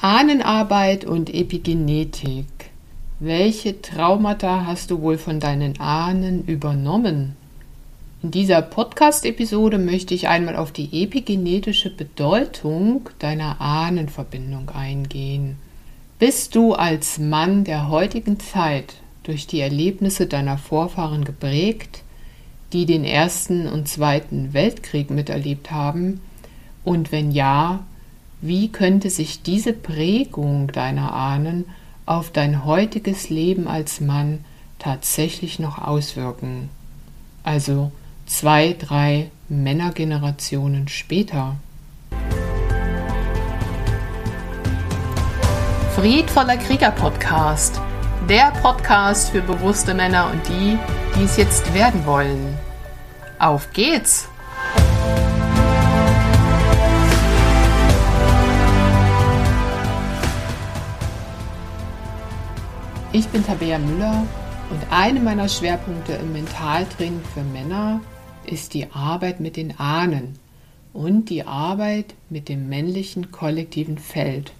Ahnenarbeit und Epigenetik. Welche Traumata hast du wohl von deinen Ahnen übernommen? In dieser Podcast-Episode möchte ich einmal auf die epigenetische Bedeutung deiner Ahnenverbindung eingehen. Bist du als Mann der heutigen Zeit durch die Erlebnisse deiner Vorfahren geprägt, die den Ersten und Zweiten Weltkrieg miterlebt haben? Und wenn ja, wie könnte sich diese Prägung deiner Ahnen auf dein heutiges Leben als Mann tatsächlich noch auswirken? Also zwei, drei Männergenerationen später. Friedvoller Krieger Podcast. Der Podcast für bewusste Männer und die, die es jetzt werden wollen. Auf geht's! Ich bin Tabea Müller und eine meiner Schwerpunkte im Mentaltraining für Männer ist die Arbeit mit den Ahnen und die Arbeit mit dem männlichen kollektiven Feld,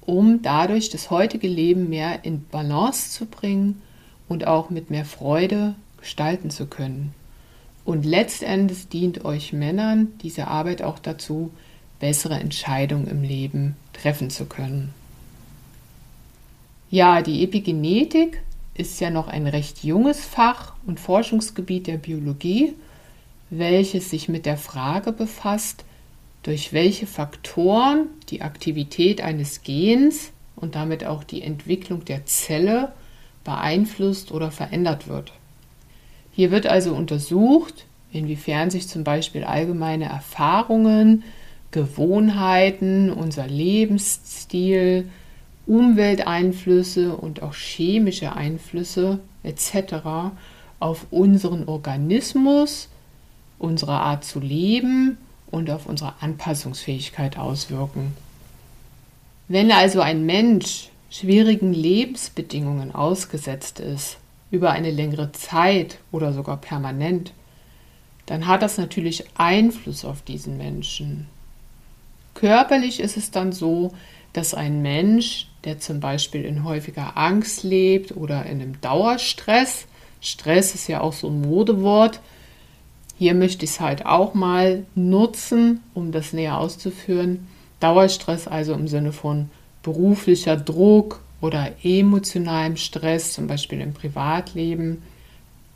um dadurch das heutige Leben mehr in Balance zu bringen und auch mit mehr Freude gestalten zu können. Und letztendlich dient euch Männern diese Arbeit auch dazu, bessere Entscheidungen im Leben treffen zu können. Ja, die Epigenetik ist ja noch ein recht junges Fach und Forschungsgebiet der Biologie, welches sich mit der Frage befasst, durch welche Faktoren die Aktivität eines Gens und damit auch die Entwicklung der Zelle beeinflusst oder verändert wird. Hier wird also untersucht, inwiefern sich zum Beispiel allgemeine Erfahrungen, Gewohnheiten, unser Lebensstil, Umwelteinflüsse und auch chemische Einflüsse etc. auf unseren Organismus, unsere Art zu leben und auf unsere Anpassungsfähigkeit auswirken. Wenn also ein Mensch schwierigen Lebensbedingungen ausgesetzt ist, über eine längere Zeit oder sogar permanent, dann hat das natürlich Einfluss auf diesen Menschen. Körperlich ist es dann so, dass ein Mensch, der zum Beispiel in häufiger Angst lebt oder in einem Dauerstress, Stress ist ja auch so ein Modewort, hier möchte ich es halt auch mal nutzen, um das näher auszuführen. Dauerstress also im Sinne von beruflicher Druck oder emotionalem Stress, zum Beispiel im Privatleben.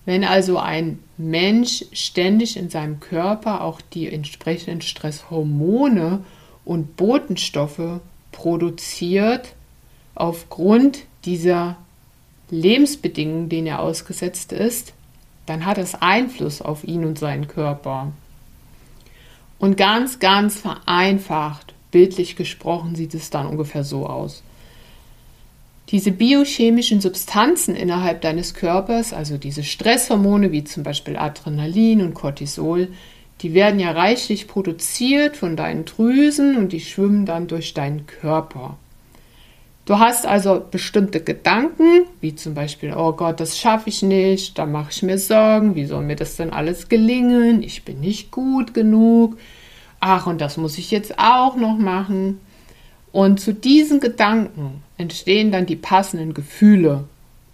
Wenn also ein Mensch ständig in seinem Körper auch die entsprechenden Stresshormone und Botenstoffe produziert aufgrund dieser Lebensbedingungen, denen er ausgesetzt ist, dann hat es Einfluss auf ihn und seinen Körper. Und ganz, ganz vereinfacht, bildlich gesprochen, sieht es dann ungefähr so aus. Diese biochemischen Substanzen innerhalb deines Körpers, also diese Stresshormone wie zum Beispiel Adrenalin und Cortisol, die werden ja reichlich produziert von deinen Drüsen und die schwimmen dann durch deinen Körper. Du hast also bestimmte Gedanken, wie zum Beispiel, oh Gott, das schaffe ich nicht, da mache ich mir Sorgen, wie soll mir das denn alles gelingen, ich bin nicht gut genug, ach, und das muss ich jetzt auch noch machen. Und zu diesen Gedanken entstehen dann die passenden Gefühle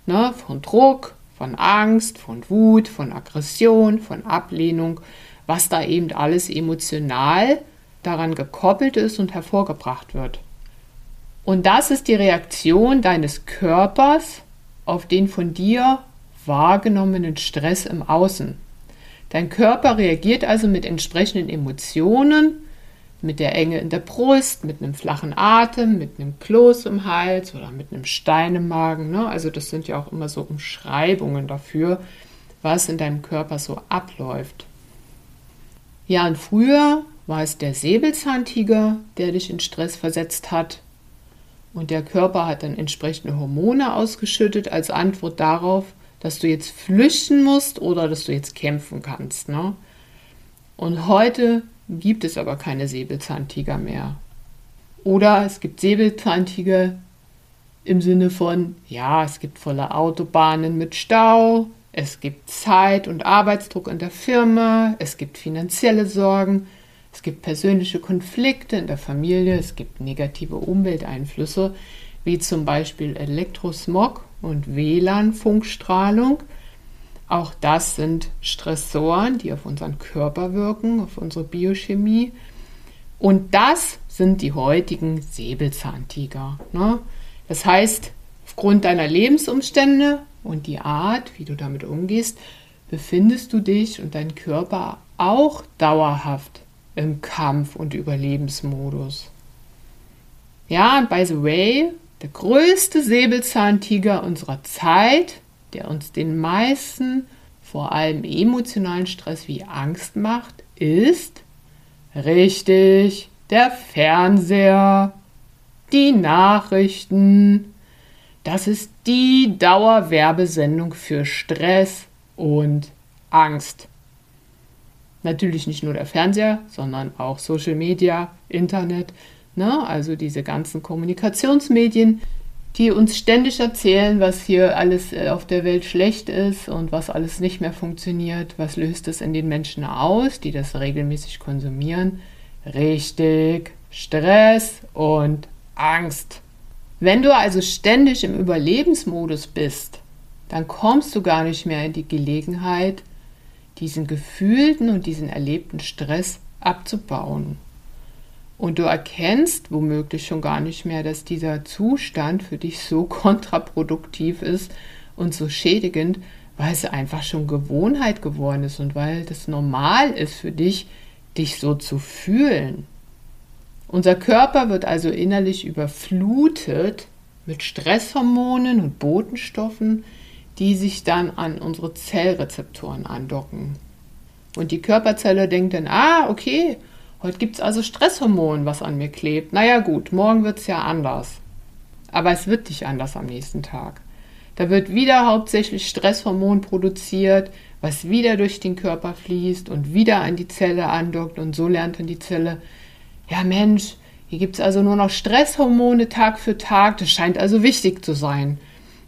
ne, von Druck, von Angst, von Wut, von Aggression, von Ablehnung was da eben alles emotional daran gekoppelt ist und hervorgebracht wird. Und das ist die Reaktion deines Körpers auf den von dir wahrgenommenen Stress im Außen. Dein Körper reagiert also mit entsprechenden Emotionen, mit der Enge in der Brust, mit einem flachen Atem, mit einem Kloß im Hals oder mit einem Stein im Magen. Ne? Also das sind ja auch immer so Umschreibungen dafür, was in deinem Körper so abläuft. Ja, und früher war es der Säbelzahntiger, der dich in Stress versetzt hat. Und der Körper hat dann entsprechende Hormone ausgeschüttet als Antwort darauf, dass du jetzt flüchten musst oder dass du jetzt kämpfen kannst. Ne? Und heute gibt es aber keine Säbelzahntiger mehr. Oder es gibt Säbelzahntiger im Sinne von, ja, es gibt volle Autobahnen mit Stau, es gibt Zeit- und Arbeitsdruck in der Firma, es gibt finanzielle Sorgen, Es gibt persönliche Konflikte in der Familie, es gibt negative Umwelteinflüsse, wie zum Beispiel Elektrosmog und WLAN-Funkstrahlung. Auch das sind Stressoren, die auf unseren Körper wirken, auf unsere Biochemie. Und das sind die heutigen Säbelzahntiger. Ne? Das heißt, aufgrund deiner Lebensumstände und die Art, wie du damit umgehst, befindest du dich und dein Körper auch dauerhaft im Kampf- und Überlebensmodus. Ja, und by the way, der größte Säbelzahntiger unserer Zeit der uns den meisten, vor allem emotionalen Stress wie Angst macht, ist richtig der Fernseher, die Nachrichten. Das ist die Dauerwerbesendung für Stress und Angst. Natürlich nicht nur der Fernseher, sondern auch Social Media, Internet, ne? also diese ganzen Kommunikationsmedien, die uns ständig erzählen, was hier alles äh, auf der Welt schlecht ist und was alles nicht mehr funktioniert. Was löst es in den Menschen aus, die das regelmäßig konsumieren? Richtig, Stress und Angst. Wenn du also ständig im Überlebensmodus bist, dann kommst du gar nicht mehr in die Gelegenheit, diesen gefühlten und diesen erlebten Stress abzubauen. Und du erkennst womöglich schon gar nicht mehr, dass dieser Zustand für dich so kontraproduktiv ist und so schädigend, weil es einfach schon Gewohnheit geworden ist und weil das normal ist für dich, dich so zu fühlen. Unser Körper wird also innerlich überflutet mit Stresshormonen und Botenstoffen, die sich dann an unsere Zellrezeptoren andocken. Und die Körperzelle denkt dann, ah, okay, Heute gibt es also Stresshormon, was an mir klebt. Naja gut, morgen wird es ja anders. Aber es wird nicht anders am nächsten Tag. Da wird wieder hauptsächlich Stresshormon produziert, was wieder durch den Körper fließt und wieder an die Zelle andockt und so lernt dann die Zelle, ja Mensch, hier gibt es also nur noch Stresshormone Tag für Tag, das scheint also wichtig zu sein.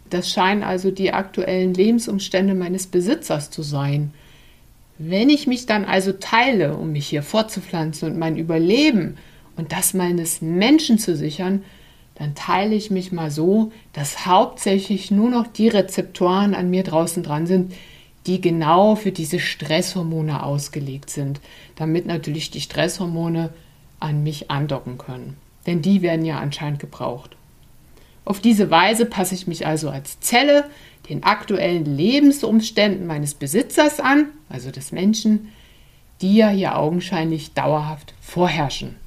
Das scheinen also die aktuellen Lebensumstände meines Besitzers zu sein. Wenn ich mich dann also teile, um mich hier fortzupflanzen und mein Überleben und das meines Menschen zu sichern, dann teile ich mich mal so, dass hauptsächlich nur noch die Rezeptoren an mir draußen dran sind, die genau für diese Stresshormone ausgelegt sind, damit natürlich die Stresshormone an mich andocken können. Denn die werden ja anscheinend gebraucht. Auf diese Weise passe ich mich also als Zelle den aktuellen Lebensumständen meines Besitzers an, also des Menschen, die ja hier augenscheinlich dauerhaft vorherrschen.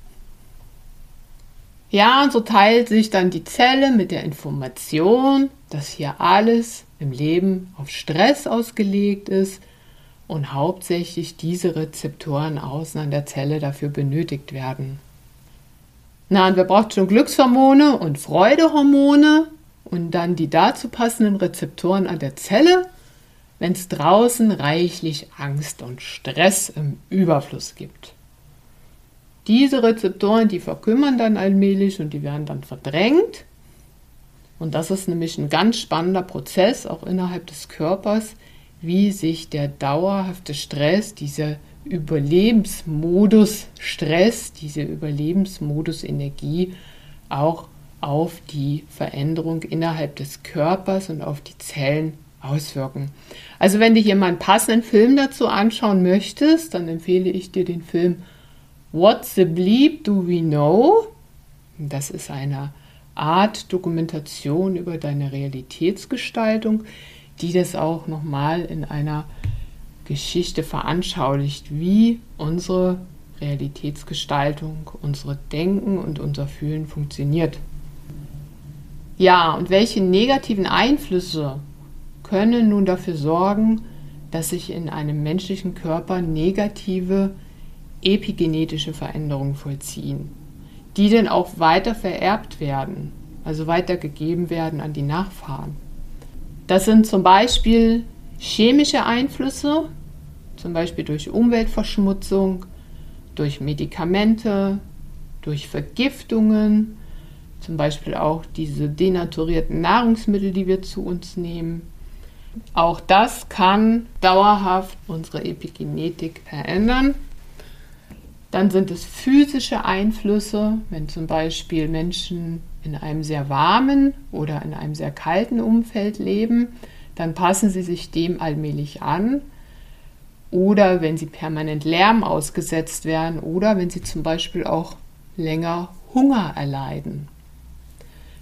Ja, und so teilt sich dann die Zelle mit der Information, dass hier alles im Leben auf Stress ausgelegt ist und hauptsächlich diese Rezeptoren außen an der Zelle dafür benötigt werden. Na, und wer braucht schon Glückshormone und Freudehormone und dann die dazu passenden Rezeptoren an der Zelle, wenn es draußen reichlich Angst und Stress im Überfluss gibt. Diese Rezeptoren, die verkümmern dann allmählich und die werden dann verdrängt. Und das ist nämlich ein ganz spannender Prozess, auch innerhalb des Körpers, wie sich der dauerhafte Stress, dieser Überlebensmodus Stress, diese Überlebensmodus Energie auch auf die Veränderung innerhalb des Körpers und auf die Zellen auswirken. Also wenn du hier mal einen passenden Film dazu anschauen möchtest, dann empfehle ich dir den Film What the Bleep Do We Know? Das ist eine Art Dokumentation über deine Realitätsgestaltung, die das auch nochmal in einer Geschichte veranschaulicht, wie unsere Realitätsgestaltung, unsere Denken und unser Fühlen funktioniert. Ja, und welche negativen Einflüsse können nun dafür sorgen, dass sich in einem menschlichen Körper negative epigenetische Veränderungen vollziehen, die dann auch weiter vererbt werden, also weitergegeben werden an die Nachfahren. Das sind zum Beispiel chemische Einflüsse, zum Beispiel durch Umweltverschmutzung, durch Medikamente, durch Vergiftungen, zum Beispiel auch diese denaturierten Nahrungsmittel, die wir zu uns nehmen. Auch das kann dauerhaft unsere Epigenetik verändern. Dann sind es physische Einflüsse, wenn zum Beispiel Menschen in einem sehr warmen oder in einem sehr kalten Umfeld leben, dann passen sie sich dem allmählich an. Oder wenn sie permanent Lärm ausgesetzt werden oder wenn sie zum Beispiel auch länger Hunger erleiden.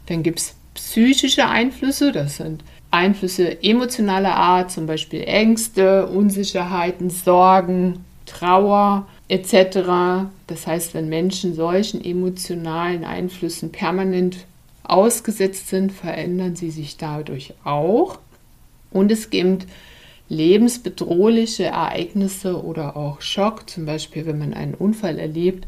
Dann gibt es psychische Einflüsse, das sind Einflüsse emotionaler Art, zum Beispiel Ängste, Unsicherheiten, Sorgen, Trauer etc. Das heißt, wenn Menschen solchen emotionalen Einflüssen permanent ausgesetzt sind, verändern sie sich dadurch auch. Und es gibt lebensbedrohliche Ereignisse oder auch Schock, zum Beispiel wenn man einen Unfall erlebt,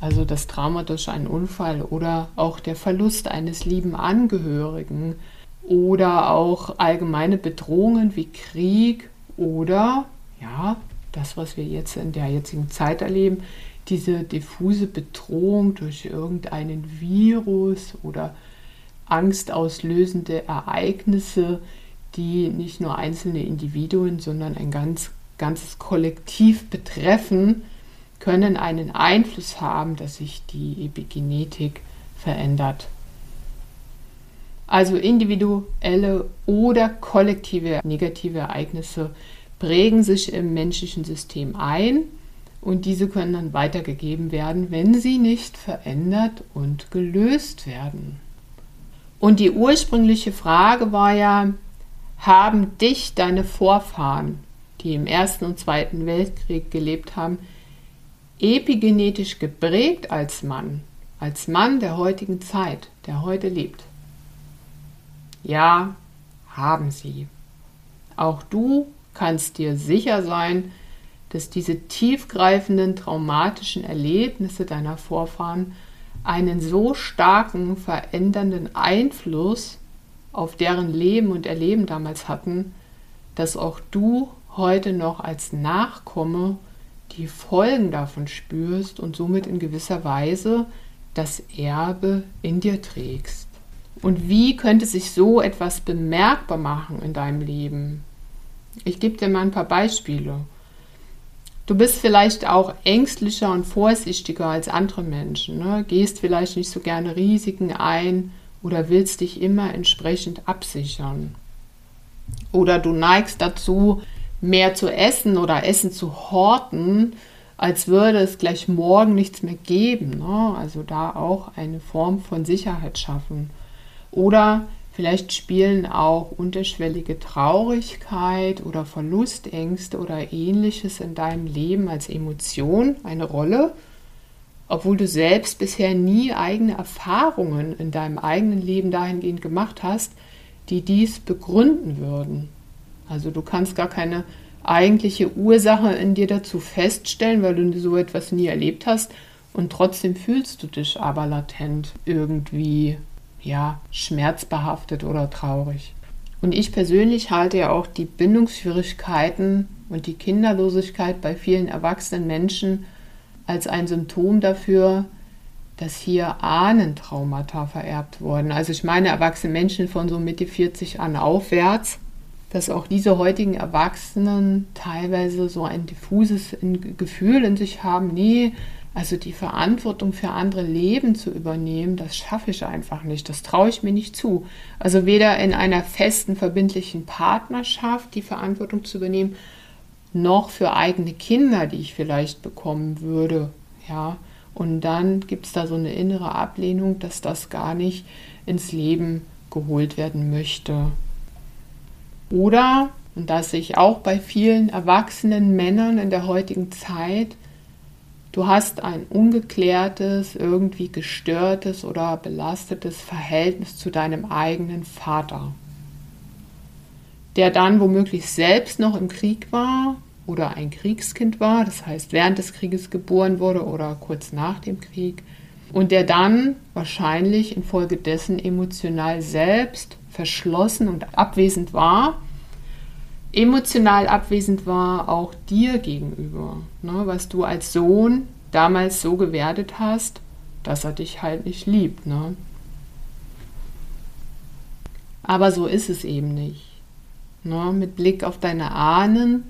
also das Trauma durch einen Unfall oder auch der Verlust eines lieben Angehörigen oder auch allgemeine Bedrohungen wie Krieg oder ja, das, was wir jetzt in der jetzigen Zeit erleben, diese diffuse Bedrohung durch irgendeinen Virus oder angstauslösende Ereignisse, die nicht nur einzelne Individuen, sondern ein ganz, ganzes Kollektiv betreffen, können einen Einfluss haben, dass sich die Epigenetik verändert. Also individuelle oder kollektive negative Ereignisse prägen sich im menschlichen System ein und diese können dann weitergegeben werden, wenn sie nicht verändert und gelöst werden. Und die ursprüngliche Frage war ja, haben dich deine Vorfahren, die im Ersten und Zweiten Weltkrieg gelebt haben, epigenetisch geprägt als Mann, als Mann der heutigen Zeit, der heute lebt? Ja, haben sie. Auch du kannst dir sicher sein, dass diese tiefgreifenden traumatischen Erlebnisse deiner Vorfahren einen so starken verändernden Einfluss auf deren Leben und Erleben damals hatten, dass auch du heute noch als Nachkomme die Folgen davon spürst und somit in gewisser Weise das Erbe in dir trägst. Und wie könnte sich so etwas bemerkbar machen in deinem Leben? Ich gebe dir mal ein paar Beispiele. Du bist vielleicht auch ängstlicher und vorsichtiger als andere Menschen, ne? gehst vielleicht nicht so gerne Risiken ein oder willst dich immer entsprechend absichern. Oder du neigst dazu, mehr zu essen oder Essen zu horten, als würde es gleich morgen nichts mehr geben. Ne? Also da auch eine Form von Sicherheit schaffen. Oder vielleicht spielen auch unterschwellige Traurigkeit oder Verlustängste oder ähnliches in deinem Leben als Emotion eine Rolle, obwohl du selbst bisher nie eigene Erfahrungen in deinem eigenen Leben dahingehend gemacht hast, die dies begründen würden. Also du kannst gar keine eigentliche Ursache in dir dazu feststellen, weil du so etwas nie erlebt hast und trotzdem fühlst du dich aber latent irgendwie ja schmerzbehaftet oder traurig. Und ich persönlich halte ja auch die Bindungsschwierigkeiten und die Kinderlosigkeit bei vielen erwachsenen Menschen als ein Symptom dafür, dass hier Ahnentraumata vererbt wurden. Also ich meine erwachsene Menschen von so Mitte 40 an aufwärts dass auch diese heutigen Erwachsenen teilweise so ein diffuses Gefühl in sich haben, nee, also die Verantwortung für andere Leben zu übernehmen, das schaffe ich einfach nicht, das traue ich mir nicht zu. Also weder in einer festen, verbindlichen Partnerschaft die Verantwortung zu übernehmen, noch für eigene Kinder, die ich vielleicht bekommen würde, ja. Und dann gibt es da so eine innere Ablehnung, dass das gar nicht ins Leben geholt werden möchte. Oder, und das sehe ich auch bei vielen erwachsenen Männern in der heutigen Zeit, du hast ein ungeklärtes, irgendwie gestörtes oder belastetes Verhältnis zu deinem eigenen Vater, der dann womöglich selbst noch im Krieg war oder ein Kriegskind war, das heißt während des Krieges geboren wurde oder kurz nach dem Krieg, und der dann wahrscheinlich infolgedessen emotional selbst verschlossen und abwesend war, emotional abwesend war auch dir gegenüber, ne, was du als Sohn damals so gewertet hast, dass er dich halt nicht liebt. Ne? Aber so ist es eben nicht. Ne? Mit Blick auf deine Ahnen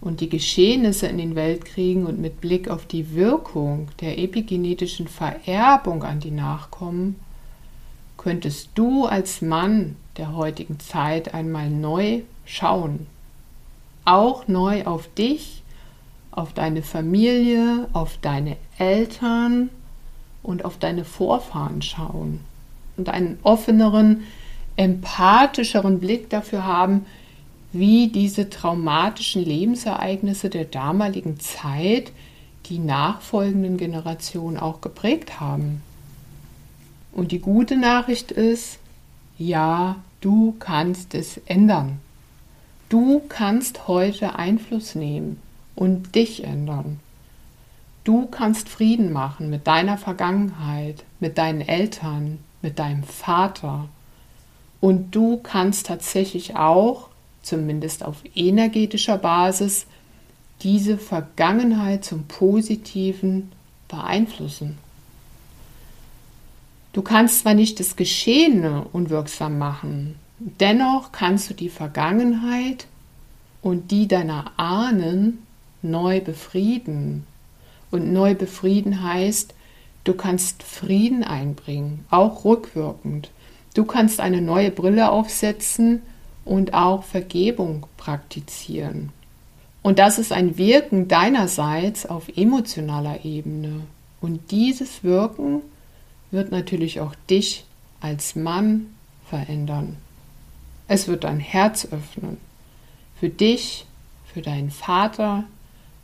und die Geschehnisse in den Weltkriegen und mit Blick auf die Wirkung der epigenetischen Vererbung an die Nachkommen, könntest du als Mann der heutigen Zeit einmal neu schauen. Auch neu auf dich, auf deine Familie, auf deine Eltern und auf deine Vorfahren schauen und einen offeneren, empathischeren Blick dafür haben, wie diese traumatischen Lebensereignisse der damaligen Zeit die nachfolgenden Generationen auch geprägt haben. Und die gute Nachricht ist, ja, du kannst es ändern. Du kannst heute Einfluss nehmen und dich ändern. Du kannst Frieden machen mit deiner Vergangenheit, mit deinen Eltern, mit deinem Vater. Und du kannst tatsächlich auch zumindest auf energetischer Basis, diese Vergangenheit zum Positiven beeinflussen. Du kannst zwar nicht das Geschehene unwirksam machen, dennoch kannst du die Vergangenheit und die deiner Ahnen neu befrieden. Und neu befrieden heißt, du kannst Frieden einbringen, auch rückwirkend. Du kannst eine neue Brille aufsetzen und auch Vergebung praktizieren. Und das ist ein Wirken deinerseits auf emotionaler Ebene. Und dieses Wirken wird natürlich auch dich als Mann verändern. Es wird dein Herz öffnen. Für dich, für deinen Vater,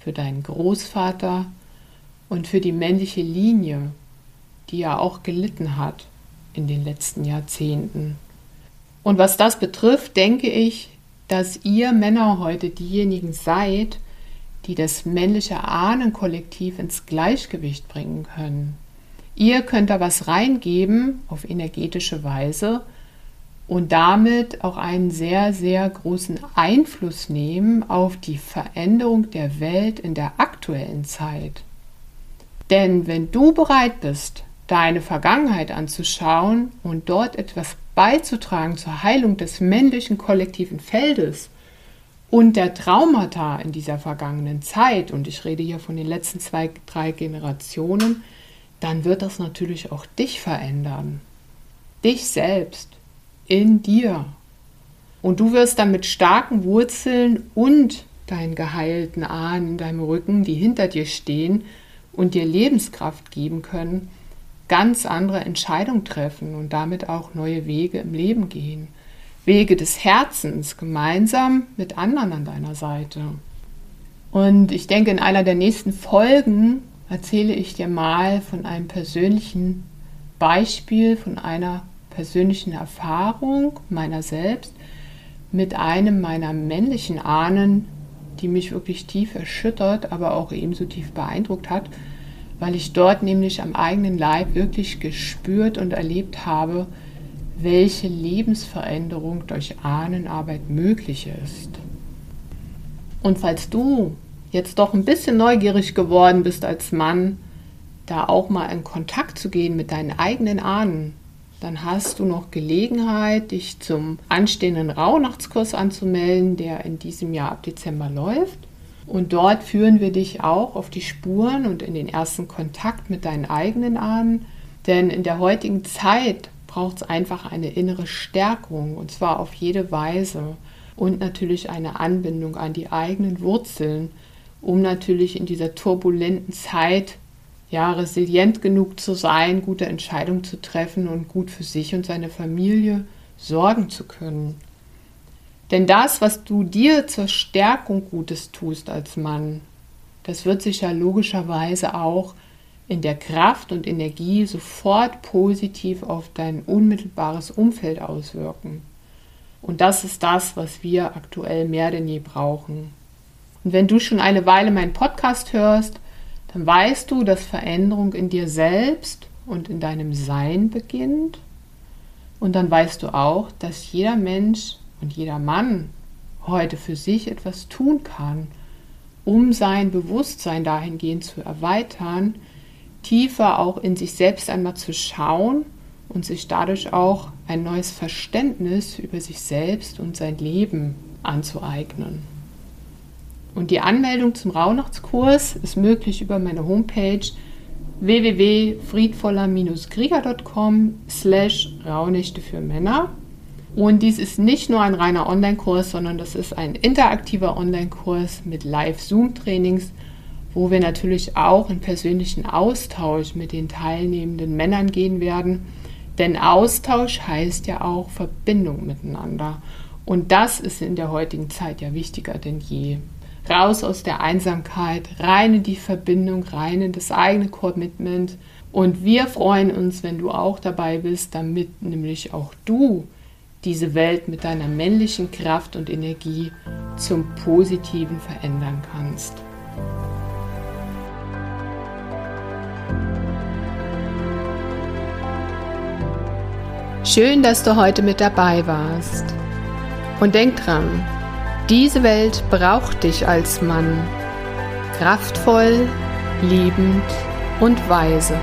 für deinen Großvater und für die männliche Linie, die ja auch gelitten hat in den letzten Jahrzehnten. Und was das betrifft, denke ich, dass ihr Männer heute diejenigen seid, die das männliche Ahnenkollektiv ins Gleichgewicht bringen können. Ihr könnt da was reingeben auf energetische Weise und damit auch einen sehr, sehr großen Einfluss nehmen auf die Veränderung der Welt in der aktuellen Zeit. Denn wenn du bereit bist, deine Vergangenheit anzuschauen und dort etwas beizutragen zur Heilung des männlichen kollektiven Feldes und der Traumata in dieser vergangenen Zeit, und ich rede hier von den letzten zwei, drei Generationen, dann wird das natürlich auch dich verändern. Dich selbst, in dir. Und du wirst dann mit starken Wurzeln und deinen geheilten Ahnen in deinem Rücken, die hinter dir stehen und dir Lebenskraft geben können, ganz andere Entscheidungen treffen und damit auch neue Wege im Leben gehen. Wege des Herzens gemeinsam mit anderen an deiner Seite. Und ich denke, in einer der nächsten Folgen erzähle ich dir mal von einem persönlichen Beispiel, von einer persönlichen Erfahrung meiner selbst mit einem meiner männlichen Ahnen, die mich wirklich tief erschüttert, aber auch ebenso tief beeindruckt hat weil ich dort nämlich am eigenen Leib wirklich gespürt und erlebt habe, welche Lebensveränderung durch Ahnenarbeit möglich ist. Und falls du jetzt doch ein bisschen neugierig geworden bist als Mann, da auch mal in Kontakt zu gehen mit deinen eigenen Ahnen, dann hast du noch Gelegenheit, dich zum anstehenden Rauhnachtskurs anzumelden, der in diesem Jahr ab Dezember läuft. Und dort führen wir dich auch auf die Spuren und in den ersten Kontakt mit deinen eigenen Ahnen. Denn in der heutigen Zeit braucht es einfach eine innere Stärkung und zwar auf jede Weise und natürlich eine Anbindung an die eigenen Wurzeln, um natürlich in dieser turbulenten Zeit ja resilient genug zu sein, gute Entscheidungen zu treffen und gut für sich und seine Familie sorgen zu können. Denn das, was du dir zur Stärkung Gutes tust als Mann, das wird sich ja logischerweise auch in der Kraft und Energie sofort positiv auf dein unmittelbares Umfeld auswirken. Und das ist das, was wir aktuell mehr denn je brauchen. Und wenn du schon eine Weile meinen Podcast hörst, dann weißt du, dass Veränderung in dir selbst und in deinem Sein beginnt. Und dann weißt du auch, dass jeder Mensch und jeder Mann heute für sich etwas tun kann, um sein Bewusstsein dahingehend zu erweitern, tiefer auch in sich selbst einmal zu schauen und sich dadurch auch ein neues Verständnis über sich selbst und sein Leben anzueignen. Und die Anmeldung zum Rauhnachtskurs ist möglich über meine Homepage www.friedvoller-krieger.com slash Rauhnächte für Männer. Und dies ist nicht nur ein reiner Online-Kurs, sondern das ist ein interaktiver Online-Kurs mit Live-Zoom-Trainings, wo wir natürlich auch in persönlichen Austausch mit den teilnehmenden Männern gehen werden. Denn Austausch heißt ja auch Verbindung miteinander. Und das ist in der heutigen Zeit ja wichtiger denn je. Raus aus der Einsamkeit, rein in die Verbindung, rein in das eigene Commitment. Und wir freuen uns, wenn du auch dabei bist, damit nämlich auch du diese Welt mit deiner männlichen Kraft und Energie zum Positiven verändern kannst. Schön, dass du heute mit dabei warst. Und denk dran, diese Welt braucht dich als Mann. Kraftvoll, liebend und weise.